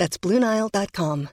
That's BlueNile.com.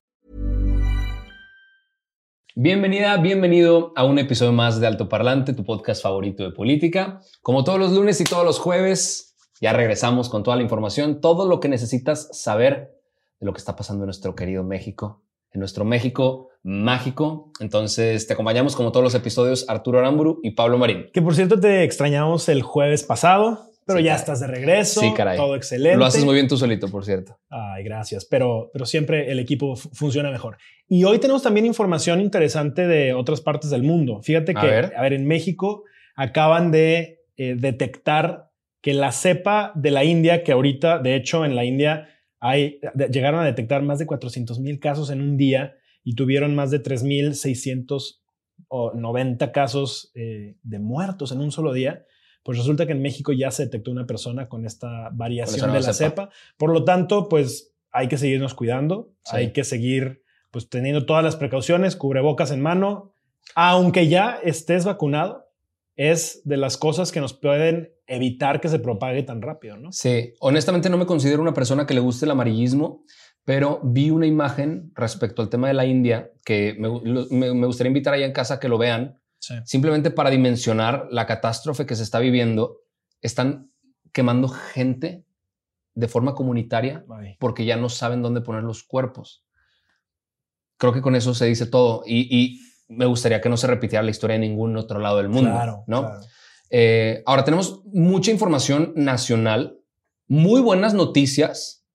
Bienvenida, bienvenido a un episodio más de Alto Parlante, tu podcast favorito de política. Como todos los lunes y todos los jueves, ya regresamos con toda la información, todo lo que necesitas saber de lo que está pasando en nuestro querido México, en nuestro México mágico. Entonces, te acompañamos como todos los episodios Arturo Aramburu y Pablo Marín. Que por cierto te extrañamos el jueves pasado, pero Sí, ya caray. estás de regreso. Sí, caray. Todo excelente. Lo haces muy bien tú solito, por cierto. Ay, gracias. Pero, pero siempre el equipo fu- funciona mejor. Y hoy tenemos también información interesante de otras partes del mundo. Fíjate A que, ver. a ver, en México acaban de eh, detectar que la cepa de la India, que ahorita, de hecho, en la India hay, llegaron a detectar más de 400 mil casos en un día y tuvieron más de 3.690 casos eh, de muertos en un solo día. Pues resulta que en México ya se detectó una persona con esta variación de la cepa. cepa. Por lo tanto, pues hay que seguirnos cuidando, Sí. hay que seguir pues teniendo todas las precauciones, cubrebocas en mano, aunque ya estés vacunado, es de las cosas que nos pueden evitar que se propague tan rápido, ¿no? Sí, honestamente no me considero una persona que le guste el amarillismo, pero vi una imagen respecto al tema de la India que me, me- me gustaría invitar allá en casa a que lo vean, Sí. simplemente para dimensionar la catástrofe que se está viviendo. Están quemando gente de forma comunitaria Ay. porque ya no saben dónde poner los cuerpos. Creo que con eso se dice todo y, y me gustaría que no se repitiera la historia en ningún otro lado del mundo, Claro, ¿no? claro. Eh, ahora tenemos mucha información nacional, muy buenas noticias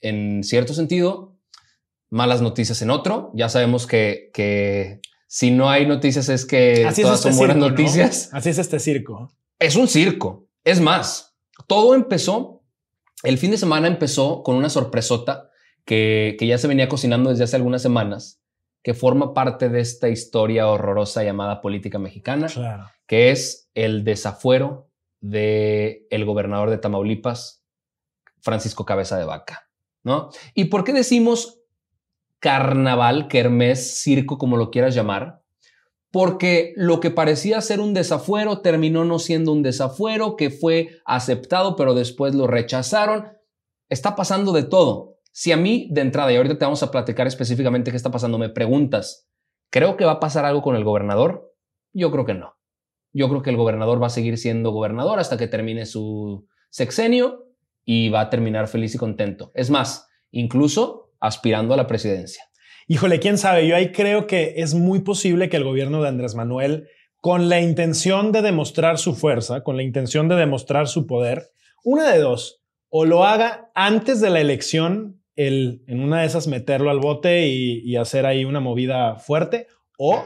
en cierto sentido, malas noticias en otro. Ya sabemos que, que si no hay noticias es que Así es este son buenas circo, ¿no? noticias. Así es este circo. Es un circo. Es más, todo empezó, el fin de semana empezó con una sorpresota que, que ya se venía cocinando desde hace algunas semanas, que forma parte de esta historia horrorosa llamada política mexicana Claro. que es el desafuero de el gobernador de Tamaulipas, Francisco Cabeza de Vaca, ¿no? ¿Y por qué decimos carnaval, kermés, circo, como lo quieras llamar? Porque lo que parecía ser un desafuero terminó no siendo un desafuero, que fue aceptado, pero después lo rechazaron. Está pasando de todo. Si a mí, de entrada, y ahorita te vamos a platicar específicamente qué está pasando, me preguntas, ¿creo que va a pasar algo con el gobernador? Yo creo que no. Yo creo que el gobernador va a seguir siendo gobernador hasta que termine su sexenio y va a terminar feliz y contento. Es más, incluso aspirando a la presidencia. Híjole, quién sabe, yo ahí creo que es muy posible que el gobierno de Andrés Manuel, con la intención de demostrar su fuerza, con la intención de demostrar su poder, una de dos, o lo haga antes de la elección, el, en una de esas meterlo al bote y, y hacer ahí una movida fuerte, o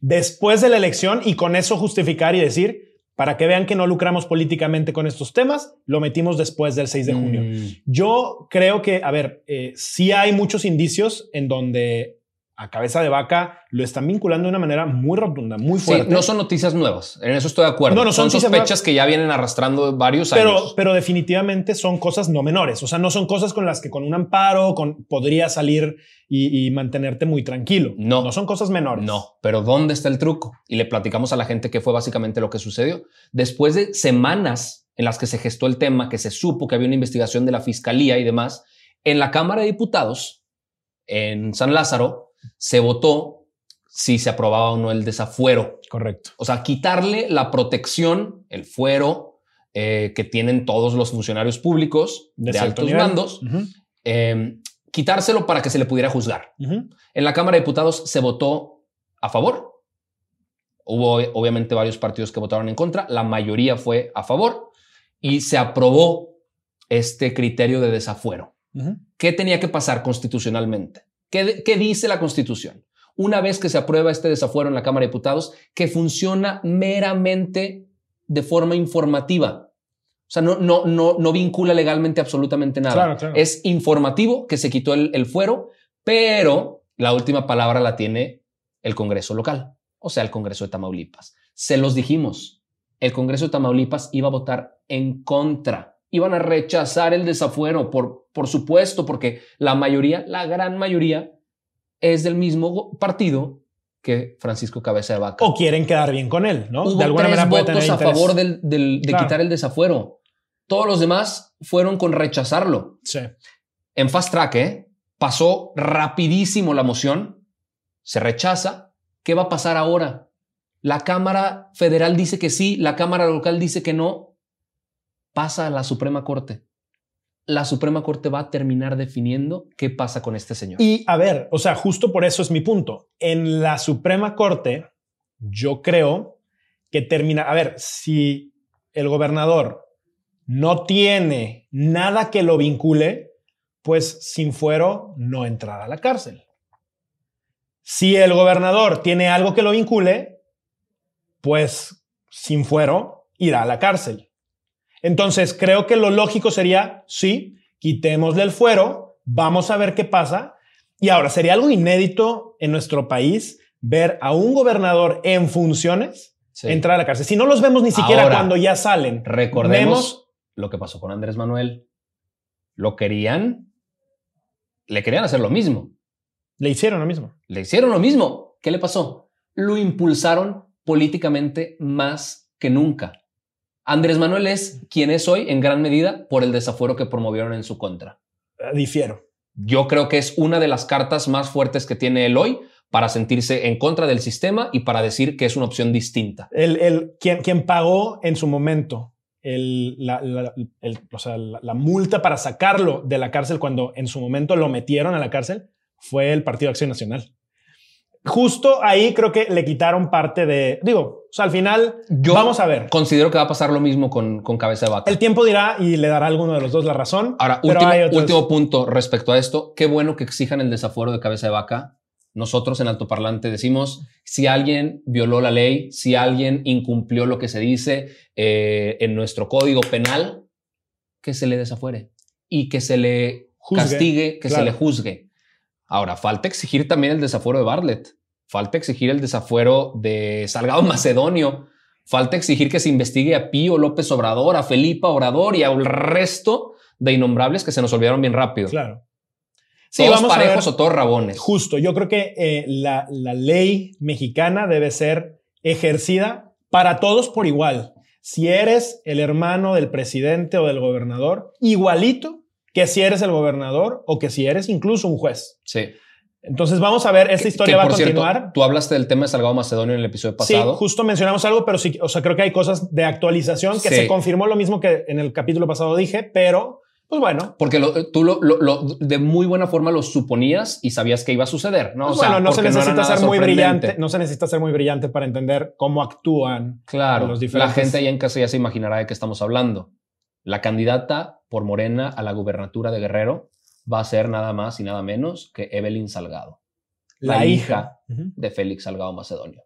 después de la elección y con eso justificar y decir, para que vean que no lucramos políticamente con estos temas, lo metimos después del 6 de junio. Mm, Yo creo que, a ver, eh, sí hay muchos indicios en donde a cabeza de vaca lo están vinculando de una manera muy rotunda, muy sí, fuerte. no son noticias nuevas. En eso estoy de acuerdo. No, no son son sospechas que ya vienen arrastrando varios pero, años. pero definitivamente son cosas no menores. O sea, no son cosas con las que con un amparo con, podría salir y, y mantenerte muy tranquilo. No. No son cosas menores. No, pero ¿dónde está el truco? Y le platicamos a la gente que fue básicamente lo que sucedió. Después de semanas en las que se gestó el tema, que se supo que había una investigación de la fiscalía y demás, en la Cámara de Diputados, en San Lázaro, se votó si se aprobaba o no el desafuero. Correcto. O sea, quitarle la protección, el fuero eh, que tienen todos los funcionarios públicos de, altos nivel. mandos, eh, quitárselo para que se le pudiera juzgar. En la Cámara de Diputados se votó a favor. Hubo obviamente varios partidos que votaron en contra, la mayoría fue a favor y se aprobó este criterio de desafuero. ¿Qué tenía que pasar constitucionalmente? ¿Qué, qué dice la Constitución? Una vez que se aprueba este desafuero en la Cámara de Diputados, que funciona meramente de forma informativa. O sea, no, no, no, no vincula legalmente absolutamente nada. Claro, claro. Es informativo que se quitó el, el fuero, pero La última palabra la tiene el Congreso local, o sea, el Congreso de Tamaulipas. Se los dijimos, el Congreso de Tamaulipas iba a votar en contra, iban a rechazar el desafuero, por, por supuesto, porque la mayoría, la gran mayoría, es del mismo partido que Francisco Cabeza de Vaca. O quieren quedar bien con él, ¿no? Hubo de alguna tres manera votos a favor del, de quitar el desafuero. Todos los demás fueron con rechazarlo. Sí. En fast track, ¿eh? Pasó rapidísimo la moción, se rechaza. ¿Qué va a pasar ahora? La Cámara Federal dice que sí, la Cámara Local dice que no. Pasa a la Suprema Corte la Suprema Corte va a terminar definiendo qué pasa con este señor. Y a ver, o sea, justo por eso es mi punto. En la Suprema Corte, yo creo que termina, a ver, si el gobernador no tiene nada que lo vincule, pues sin fuero no entrará a la cárcel. Si el gobernador tiene algo que lo vincule, pues sin fuero irá a la cárcel. Entonces, creo que lo lógico sería, sí, quitémosle el fuero, vamos a ver qué pasa. Y ahora, sería algo inédito en nuestro país ver a un gobernador en funciones entrar a la cárcel. Si no los vemos ni siquiera cuando ya salen. Recordemos lo que pasó con Andrés Manuel. Lo querían, le querían hacer lo mismo. Le hicieron lo mismo. Le hicieron lo mismo. ¿Qué le pasó? Lo impulsaron políticamente más que nunca. Andrés Manuel es quien es hoy en gran medida por el desafuero que promovieron en su contra. Eh, difiero. Yo creo que es una de las cartas más fuertes que tiene él hoy para sentirse en contra del sistema y para decir que es una opción distinta. El, quien, quien pagó en su momento la, la, multa para sacarlo de la cárcel cuando en su momento lo metieron a la cárcel fue el Partido Acción Nacional justo ahí creo que le quitaron parte de, digo, o sea, al final Yo vamos a ver. Considero que va a pasar lo mismo con, con cabeza de vaca. El tiempo dirá y le dará a alguno de los dos la razón. Ahora, último, último punto respecto a esto. Qué bueno que exijan el desafuero de cabeza de vaca. Nosotros en altoparlante decimos, si alguien violó la ley, si alguien incumplió lo que se dice eh, en nuestro código penal, que se le desafuere y que se le castigue, que se le juzgue. Ahora, falta exigir también el desafuero de Bartlett. Falta exigir el desafuero de Salgado Macedonio. Falta exigir que se investigue a Pío López Obrador, a Felipa Obrador y al resto de innombrables que se nos olvidaron bien rápido. Claro. Sí, todos parejos o todos rabones. Justo. Yo creo que eh, la, la ley mexicana debe ser ejercida para todos por igual. Si eres el hermano del presidente o del gobernador, igualito que si eres el gobernador o que si eres incluso un juez. Sí. Entonces vamos a ver, esta historia va a continuar. tú hablaste del tema de Salgado Macedonio en el episodio pasado. Sí, justo mencionamos algo, pero sí, o sea, creo que hay cosas de actualización que se confirmó lo mismo que en el capítulo pasado dije, pero pues bueno. Porque tú lo, de muy buena forma lo suponías y sabías que iba a suceder, ¿no? Pues bueno, no se necesita ser muy brillante, no se necesita ser muy brillante para entender cómo actúan claro, los diferentes. La gente ahí en casa ya se imaginará de qué estamos hablando. La candidata por Morena a la gubernatura de Guerrero va a ser nada más y nada menos que Evelyn Salgado, la, hija, de Félix Salgado Macedonio.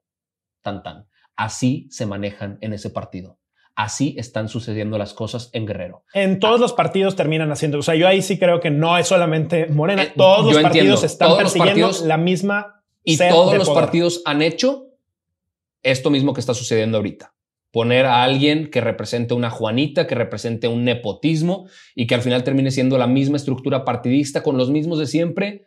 Tan tan. Así se manejan en ese partido. Así están sucediendo las cosas en Guerrero. En todos los partidos terminan haciendo. O sea, yo ahí sí creo que no es solamente Morena. Eh, todos los partidos están persiguiendo la misma. Y todos los partidos han hecho esto mismo que está sucediendo ahorita poner a alguien que represente una Juanita, que represente un nepotismo y que al final termine siendo la misma estructura partidista con los mismos de siempre,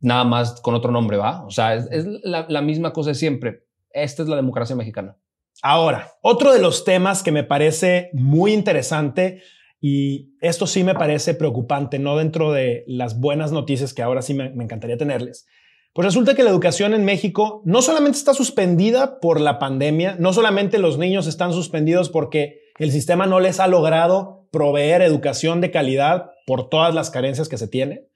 nada más con otro nombre, ¿va? O sea, es, la, misma cosa de siempre. Esta es la democracia mexicana. Ahora, otro de los temas que me parece muy interesante y esto sí me parece preocupante, no dentro de las buenas noticias que ahora sí me encantaría tenerles, pues resulta que la educación en México no solamente está suspendida por la pandemia, no solamente los niños están suspendidos porque el sistema no les ha logrado proveer educación de calidad por todas las carencias que se tiene,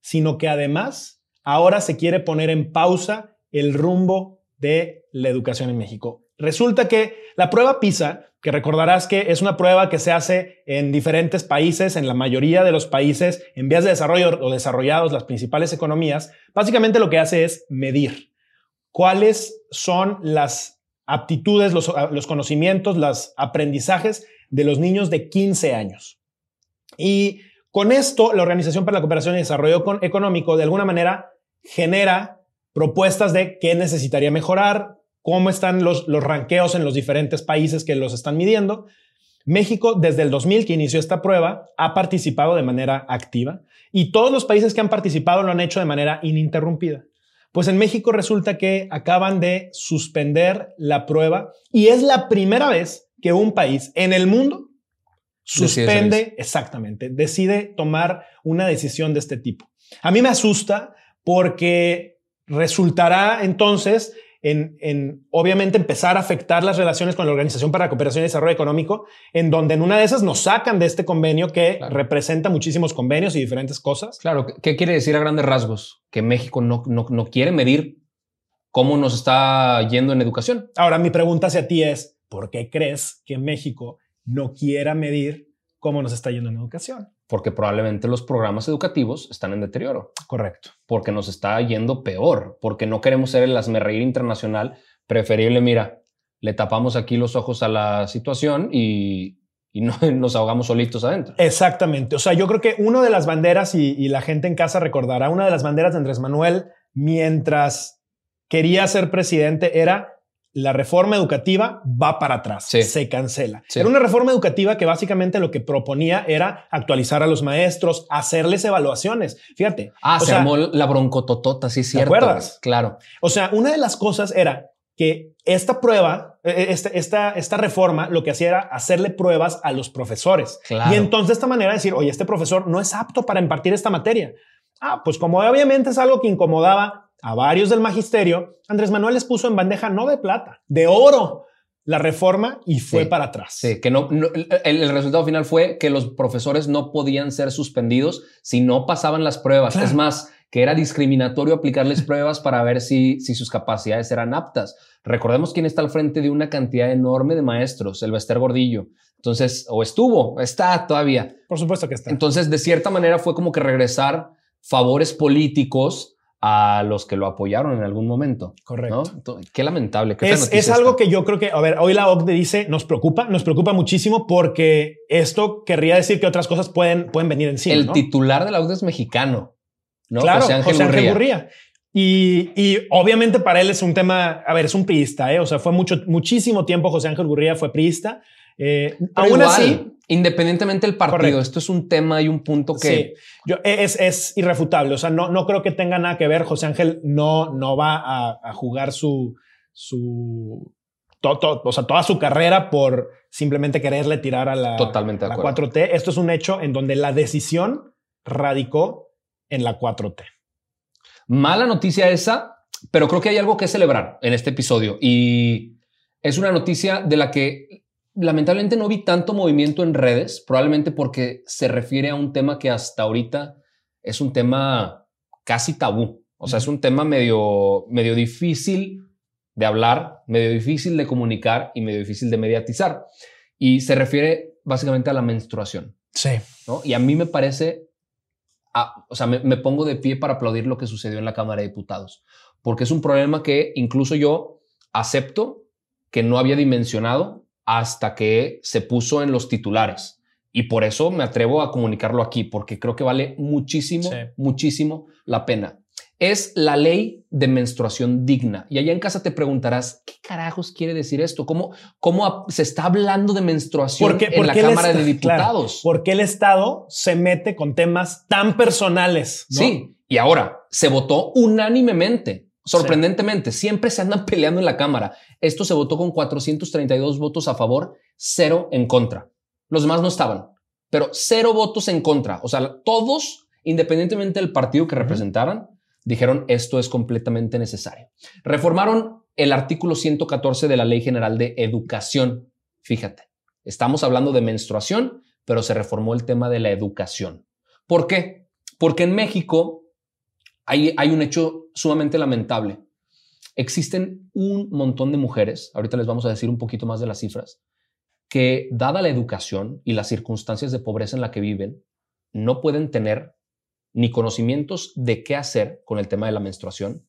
sino que además ahora se quiere poner en pausa el rumbo de la educación en México. Resulta que la prueba PISA, que recordarás que es una prueba que se hace en diferentes países, en la mayoría de los países en vías de desarrollo o desarrollados, las principales economías, básicamente lo que hace es medir cuáles son las aptitudes, los, los conocimientos, los aprendizajes de los niños de 15 años. Y con esto, la Organización para la Cooperación y Desarrollo Económico de alguna manera genera propuestas de qué necesitaría mejorar, cómo están los, los ranqueos en los diferentes países que los están midiendo. México, desde el 2000 que inició esta prueba, ha participado de manera activa y todos los países que han participado lo han hecho de manera ininterrumpida. Pues en México resulta que acaban de suspender la prueba y es la primera vez que un país en el mundo suspende, exactamente, decide tomar una decisión de este tipo. A mí me asusta porque resultará entonces en, obviamente empezar a afectar las relaciones con la Organización para la Cooperación y Desarrollo Económico, en donde en una de esas nos sacan de este convenio que representa muchísimos convenios y diferentes cosas. Claro, ¿qué quiere decir a grandes rasgos? Que México no, no, no quiere medir cómo nos está yendo en educación. Ahora, mi pregunta hacia ti es, ¿por qué crees que México no quiera medir cómo nos está yendo en educación? porque probablemente los programas educativos están en deterioro. Correcto. Porque nos está yendo peor, porque no queremos ser el asmerreír internacional. Preferible, mira, le tapamos aquí los ojos a la situación y, no, nos ahogamos solitos adentro. Exactamente. O sea, yo creo que una de las banderas, y, y la gente en casa recordará, una de las banderas de Andrés Manuel mientras quería ser presidente era la reforma educativa va para atrás, se cancela. Era una reforma educativa que básicamente lo que proponía era actualizar a los maestros, hacerles evaluaciones. Fíjate. Ah, se armó la broncototota, sí, cierto. ¿Te acuerdas? Claro. O sea, una de las cosas era que esta prueba, e, e, esta, esta, esta reforma, lo que hacía era hacerle pruebas a los profesores. Y entonces de esta manera decir, oye, este profesor no es apto para impartir esta materia. Ah, pues como obviamente es algo que incomodaba a varios del magisterio, Andrés Manuel les puso en bandeja no de plata, de oro la reforma y fue para atrás. Sí, que no, el, resultado final fue que los profesores no podían ser suspendidos si no pasaban las pruebas. Es más, que era discriminatorio aplicarles pruebas para ver si, si sus capacidades eran aptas. Recordemos quién está al frente de una cantidad enorme de maestros, el Bester Gordillo. Entonces, o estuvo, está todavía. Por supuesto que está. Entonces, de cierta manera fue como que regresar favores políticos a los que lo apoyaron en algún momento. Correcto. qué lamentable. es, algo que yo creo que, a ver, hoy la OCDE dice, nos preocupa, nos preocupa muchísimo porque esto querría decir que otras cosas pueden, pueden venir encima. El titular de la OCDE es mexicano, ¿no? Claro, José Ángel, Gurría. Y, y, obviamente para él es un tema, a ver, es un priista, ¿eh? o sea, fue mucho, muchísimo tiempo José Ángel Gurría fue priista. Eh, aún así, Independientemente del partido, esto es un tema y un punto que... Sí, yo, es, es, irrefutable. O sea, no, no creo que tenga nada que ver. José Ángel no, no va a, jugar su... su o sea, toda su carrera por simplemente quererle tirar a la, Totalmente la 4T. Esto es un hecho en donde la decisión radicó en la 4T. Mala noticia esa, pero creo que hay algo que celebrar en este episodio y es una noticia de la que lamentablemente no vi tanto movimiento en redes, probablemente porque se refiere a un tema que hasta ahorita es un tema casi tabú. O sea, es un tema medio, medio difícil de hablar, medio difícil de comunicar y medio difícil de mediatizar. Y se refiere básicamente a la menstruación. Sí. Y a mí me parece, o sea, me, me pongo de pie para aplaudir lo que sucedió en la Cámara de Diputados, porque es un problema que incluso yo acepto que no había dimensionado hasta que se puso en los titulares. Y por eso me atrevo a comunicarlo aquí, porque creo que vale muchísimo, muchísimo la pena. Es la ley de menstruación digna. Y allá en casa te preguntarás, ¿qué carajos quiere decir esto? ¿Cómo, cómo se está hablando de menstruación en la Cámara de Diputados? ¿Por qué el Estado se mete con temas tan personales? Sí, y ahora se votó unánimemente Sorprendentemente, siempre se andan peleando en la Cámara. Esto se votó con 432 votos a favor, cero en contra. Los demás no estaban, pero cero votos en contra. O sea, todos, independientemente del partido que representaran, dijeron esto es completamente necesario. Reformaron el artículo 114 de la Ley General de Educación. Fíjate, estamos hablando de menstruación, pero se reformó el tema de la educación. ¿Por qué? Porque en México hay, un hecho sumamente lamentable. Existen un montón de mujeres, ahorita les vamos a decir un poquito más de las cifras, que dada la educación y las circunstancias de pobreza en la que viven, no pueden tener ni conocimientos de qué hacer con el tema de la menstruación,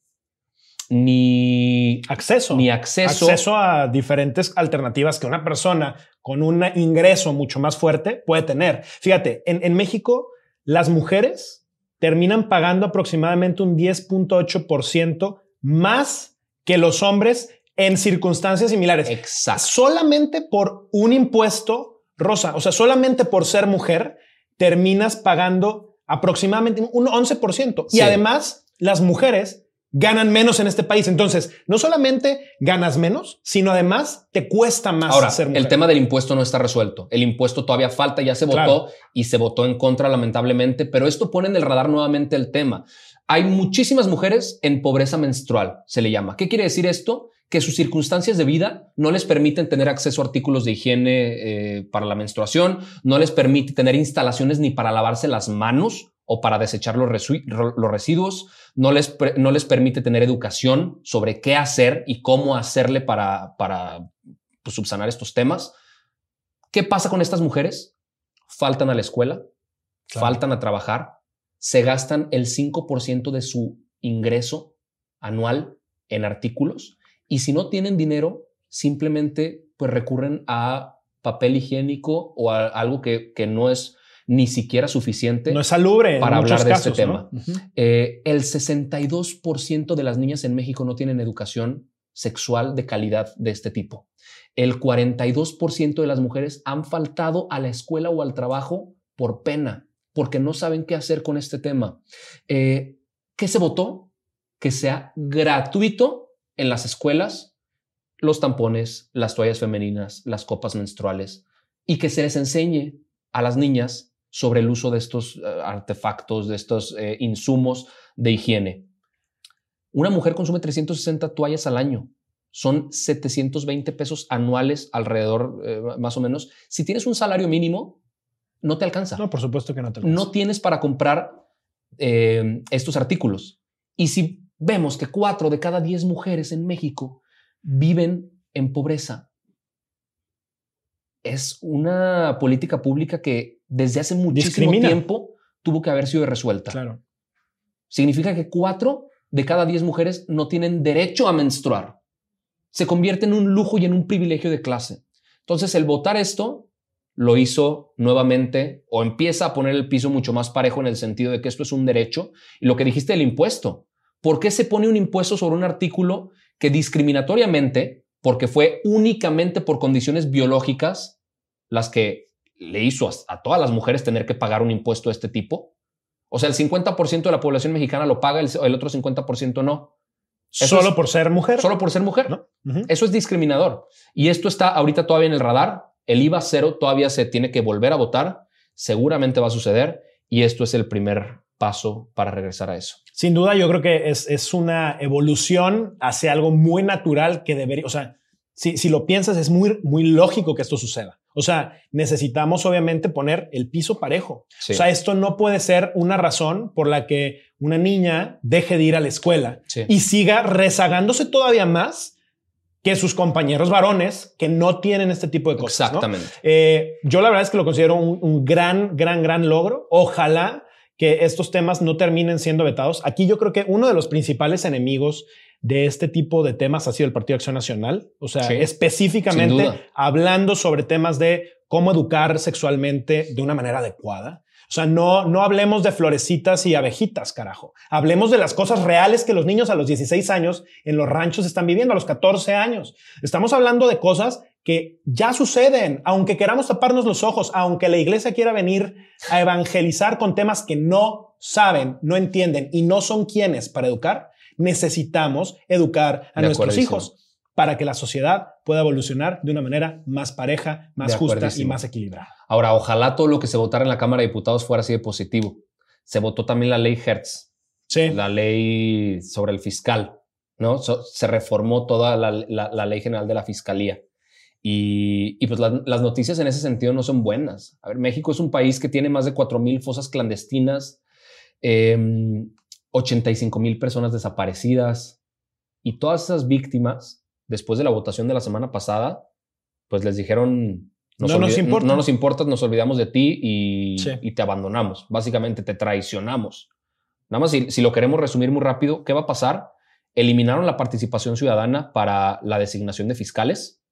ni acceso, ni acceso, acceso a diferentes alternativas que una persona con un ingreso mucho más fuerte puede tener. Fíjate, en, en México las mujeres terminan pagando aproximadamente un 10.8% más que los hombres en circunstancias similares. Exacto. Solamente por un impuesto, Rosa, o sea, solamente por ser mujer, terminas pagando aproximadamente un 11%. Y Sí. además, las mujeres ganan menos en este país. Entonces, no solamente ganas menos, sino además te cuesta más Ahora, ser mujer. el tema del impuesto no está resuelto. El impuesto todavía falta, ya se votó y se votó en contra, lamentablemente, pero esto pone en el radar nuevamente el tema. Hay muchísimas mujeres en pobreza menstrual, se le llama. ¿Qué quiere decir esto? Que sus circunstancias de vida no les permiten tener acceso a artículos de higiene eh, para la menstruación, no les permite tener instalaciones ni para lavarse las manos o para desechar los, residuos, no les, no les permite tener educación sobre qué hacer y cómo hacerle para, para pues, subsanar estos temas. ¿Qué pasa con estas mujeres? Faltan a la escuela, Claro. faltan a trabajar, se gastan el 5% de su ingreso anual en artículos y si no tienen dinero, simplemente pues recurren a papel higiénico o a algo que, que no es ni siquiera suficiente. no es salubre para hablar de este tema. Eh, el 62% de las niñas en México no tienen educación sexual de calidad de este tipo. El 42% de las mujeres han faltado a la escuela o al trabajo por pena, porque no saben qué hacer con este tema. Eh, ¿Qué se votó? Que sea gratuito en las escuelas los tampones, las toallas femeninas, las copas menstruales y que se les enseñe a las niñas sobre el uso de estos eh, artefactos, de estos eh, insumos de higiene. Una mujer consume 360 toallas al año. Son 720 pesos anuales alrededor, eh, más o menos. Si tienes un salario mínimo, no te alcanza. No, por supuesto que no te alcanza. no tienes para comprar eh, estos artículos. Y si vemos que cuatro de cada diez mujeres en México viven en pobreza, es una política pública que desde hace muchísimo Discrimina. tiempo tuvo que haber sido resuelta. Claro. Significa que cuatro de cada diez mujeres no tienen derecho a menstruar. Se convierte en un lujo y en un privilegio de clase. Entonces, el votar esto lo hizo nuevamente o empieza a poner el piso mucho más parejo en el sentido de que esto es un derecho. Y lo que dijiste del impuesto. ¿Por qué se pone un impuesto sobre un artículo que discriminatoriamente, porque fue únicamente por condiciones biológicas las que le hizo a, a todas las mujeres tener que pagar un impuesto de este tipo? O sea, el 50% de la población mexicana lo paga, el, el otro 50% no. Eso Solo es- por ser mujer. Solo por ser mujer. Eso es discriminador. Y esto está ahorita todavía en el radar. El IVA cero todavía se tiene que volver a votar. Seguramente va a suceder. Y esto es el primer paso para regresar a eso. Sin duda, yo creo que es, es una evolución hacia algo muy natural que debería, o sea, si, si lo piensas, es muy, muy lógico que esto suceda. O sea, necesitamos obviamente poner el piso parejo. Sí. O sea, esto no puede ser una razón por la que una niña deje de ir a la escuela Sí. y siga rezagándose todavía más que sus compañeros varones que no tienen este tipo de cosas. ¿no? Exactamente. Eh, yo la verdad es que lo considero un, un gran, gran, gran logro. Ojalá que estos temas no terminen siendo vetados. Aquí yo creo que uno de los principales enemigos de este tipo de temas ha sido el Partido Acción Nacional. O sea, Sí, específicamente hablando sobre temas de cómo educar sexualmente de una manera adecuada. O sea, no, no hablemos de florecitas y abejitas, carajo. Hablemos de las cosas reales que los niños a los 16 años en los ranchos están viviendo, a los 14 años. Estamos hablando de cosas que ya suceden, aunque queramos taparnos los ojos, aunque la iglesia quiera venir a evangelizar con temas que no saben, no entienden y no son quienes para educar, necesitamos educar a De nuestros hijos para que la sociedad pueda evolucionar de una manera más pareja, más De justa y más equilibrada. Ahora, ojalá todo lo que se votara en la Cámara de Diputados fuera así de positivo. Se votó también la ley Hertz, Sí. la ley sobre el fiscal, ¿no? So- se reformó toda la, la- la ley general de la fiscalía. Y, y pues la- las noticias en ese sentido no son buenas. A ver, México es un país que tiene más de 4.000 fosas clandestinas, eh, 85 mil personas desaparecidas y todas esas víctimas, después de la votación de la semana pasada, pues les dijeron, No nos importa. no nos importas, nos olvidamos de ti y, Sí. y te abandonamos. Básicamente te traicionamos. Nada más, si, si lo queremos resumir muy rápido, ¿qué va a pasar? Eliminaron la participación ciudadana para la designación de fiscales.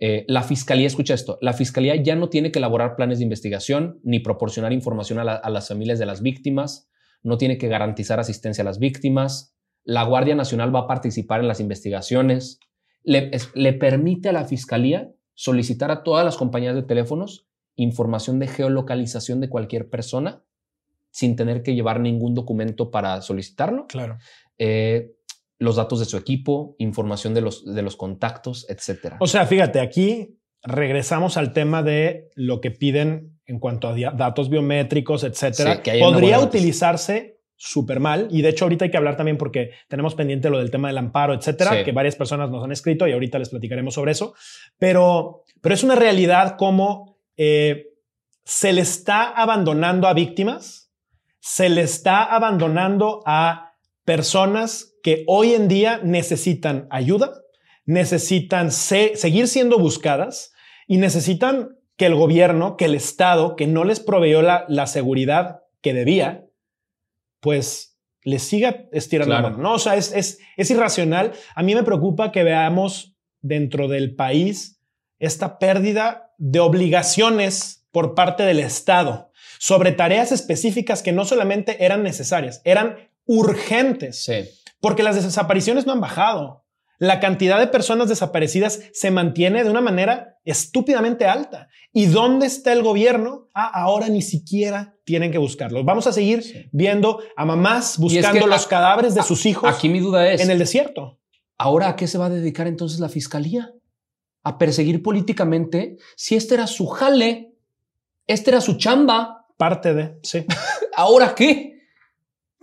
Eh, la fiscalía, escucha esto, la fiscalía ya no tiene que elaborar planes de investigación ni proporcionar información a, la- a las familias de las víctimas, no tiene que garantizar asistencia a las víctimas, la Guardia Nacional va a participar en las investigaciones, le, le permite a la Fiscalía solicitar a todas las compañías de teléfonos información de geolocalización de cualquier persona sin tener que llevar ningún documento para solicitarlo. Claro. Eh, los datos de su equipo, información de los, de los contactos, etcétera. O sea, fíjate, aquí regresamos al tema de lo que piden en cuanto a datos biométricos, etcétera. que Podría utilizarse súper mal. Y de hecho, ahorita hay que hablar también porque tenemos pendiente lo del tema del amparo, etcétera, que varias personas nos han escrito y ahorita les platicaremos sobre eso. Pero, pero es una realidad como eh, se le está abandonando a víctimas, se le está abandonando a personas que hoy en día necesitan ayuda, necesitan seguir siendo buscadas y necesitan que el gobierno, que el Estado, que no les proveyó la, la seguridad que debía, pues les siga estirando la mano. No, o sea, es, es, es irracional. A mí me preocupa que veamos dentro del país esta pérdida de obligaciones por parte del Estado sobre tareas específicas que no solamente eran necesarias, eran urgentes. Sí. Porque las desapariciones no han bajado. La cantidad de personas desaparecidas se mantiene de una manera estúpidamente alta. ¿Y dónde está el gobierno? Ah, ahora ni siquiera tienen que buscarlo. Vamos a seguir viendo a mamás buscando los cadáveres de sus hijos. Aquí mi duda es. En el desierto. Ahora, ¿a qué se va a dedicar entonces la fiscalía? A perseguir políticamente. Si este era su jale, este era su chamba. Parte de, sí. ¿Ahora qué?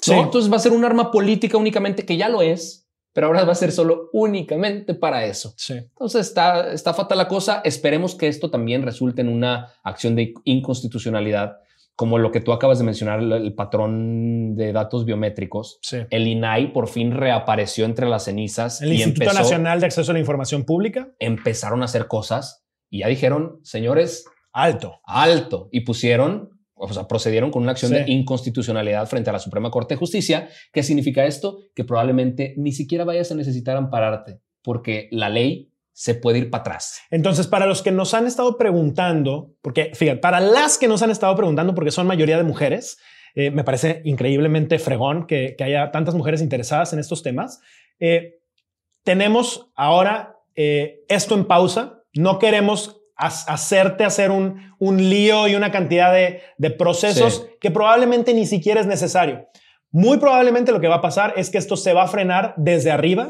Entonces va a ser un arma política únicamente, que ya lo es, pero ahora va a ser solo únicamente para eso. Sí. Entonces está, está fatal la cosa. Esperemos que esto también resulte en una acción de inconstitucionalidad, como lo que tú acabas de mencionar, el, patrón de datos biométricos. Sí. El INAI por fin reapareció entre las cenizas. El Instituto Nacional de Acceso a la Información Pública. Empezaron a hacer cosas y ya dijeron, señores, alto. Alto. Y pusieron o sea, procedieron con una acción de inconstitucionalidad frente a la Suprema Corte de Justicia. ¿Qué significa esto? Que probablemente ni siquiera vayas a necesitar ampararte porque la ley se puede ir para atrás. Entonces, para los que nos han estado preguntando, porque fíjate, para las que nos han estado preguntando, porque son mayoría de mujeres, eh, me parece increíblemente fregón que, haya tantas mujeres interesadas en estos temas. Eh, tenemos ahora eh, esto en pausa. No queremos hacerte hacer un, un, lío y una cantidad de, de procesos que probablemente ni siquiera es necesario. Muy probablemente lo que va a pasar es que esto se va a frenar desde arriba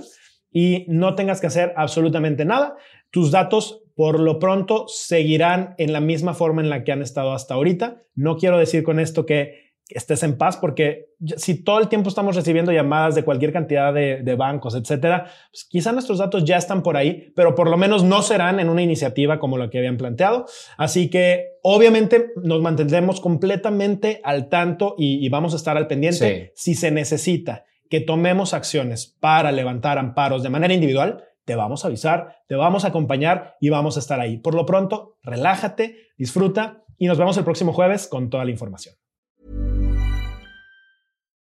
y no tengas que hacer absolutamente nada. Tus datos por lo pronto seguirán en la misma forma en la que han estado hasta ahorita. No quiero decir con esto que estés en paz, porque si todo el tiempo estamos recibiendo llamadas de cualquier cantidad de, bancos, etcétera, pues quizá nuestros datos ya están por ahí, pero por lo menos no serán en una iniciativa como la que habían planteado. Así que obviamente nos mantendremos completamente al tanto y, vamos a estar al pendiente. Si se necesita que tomemos acciones para levantar amparos de manera individual, te vamos a avisar, te vamos a acompañar y vamos a estar ahí. Por lo pronto, relájate, disfruta y nos vemos el próximo jueves con toda la información.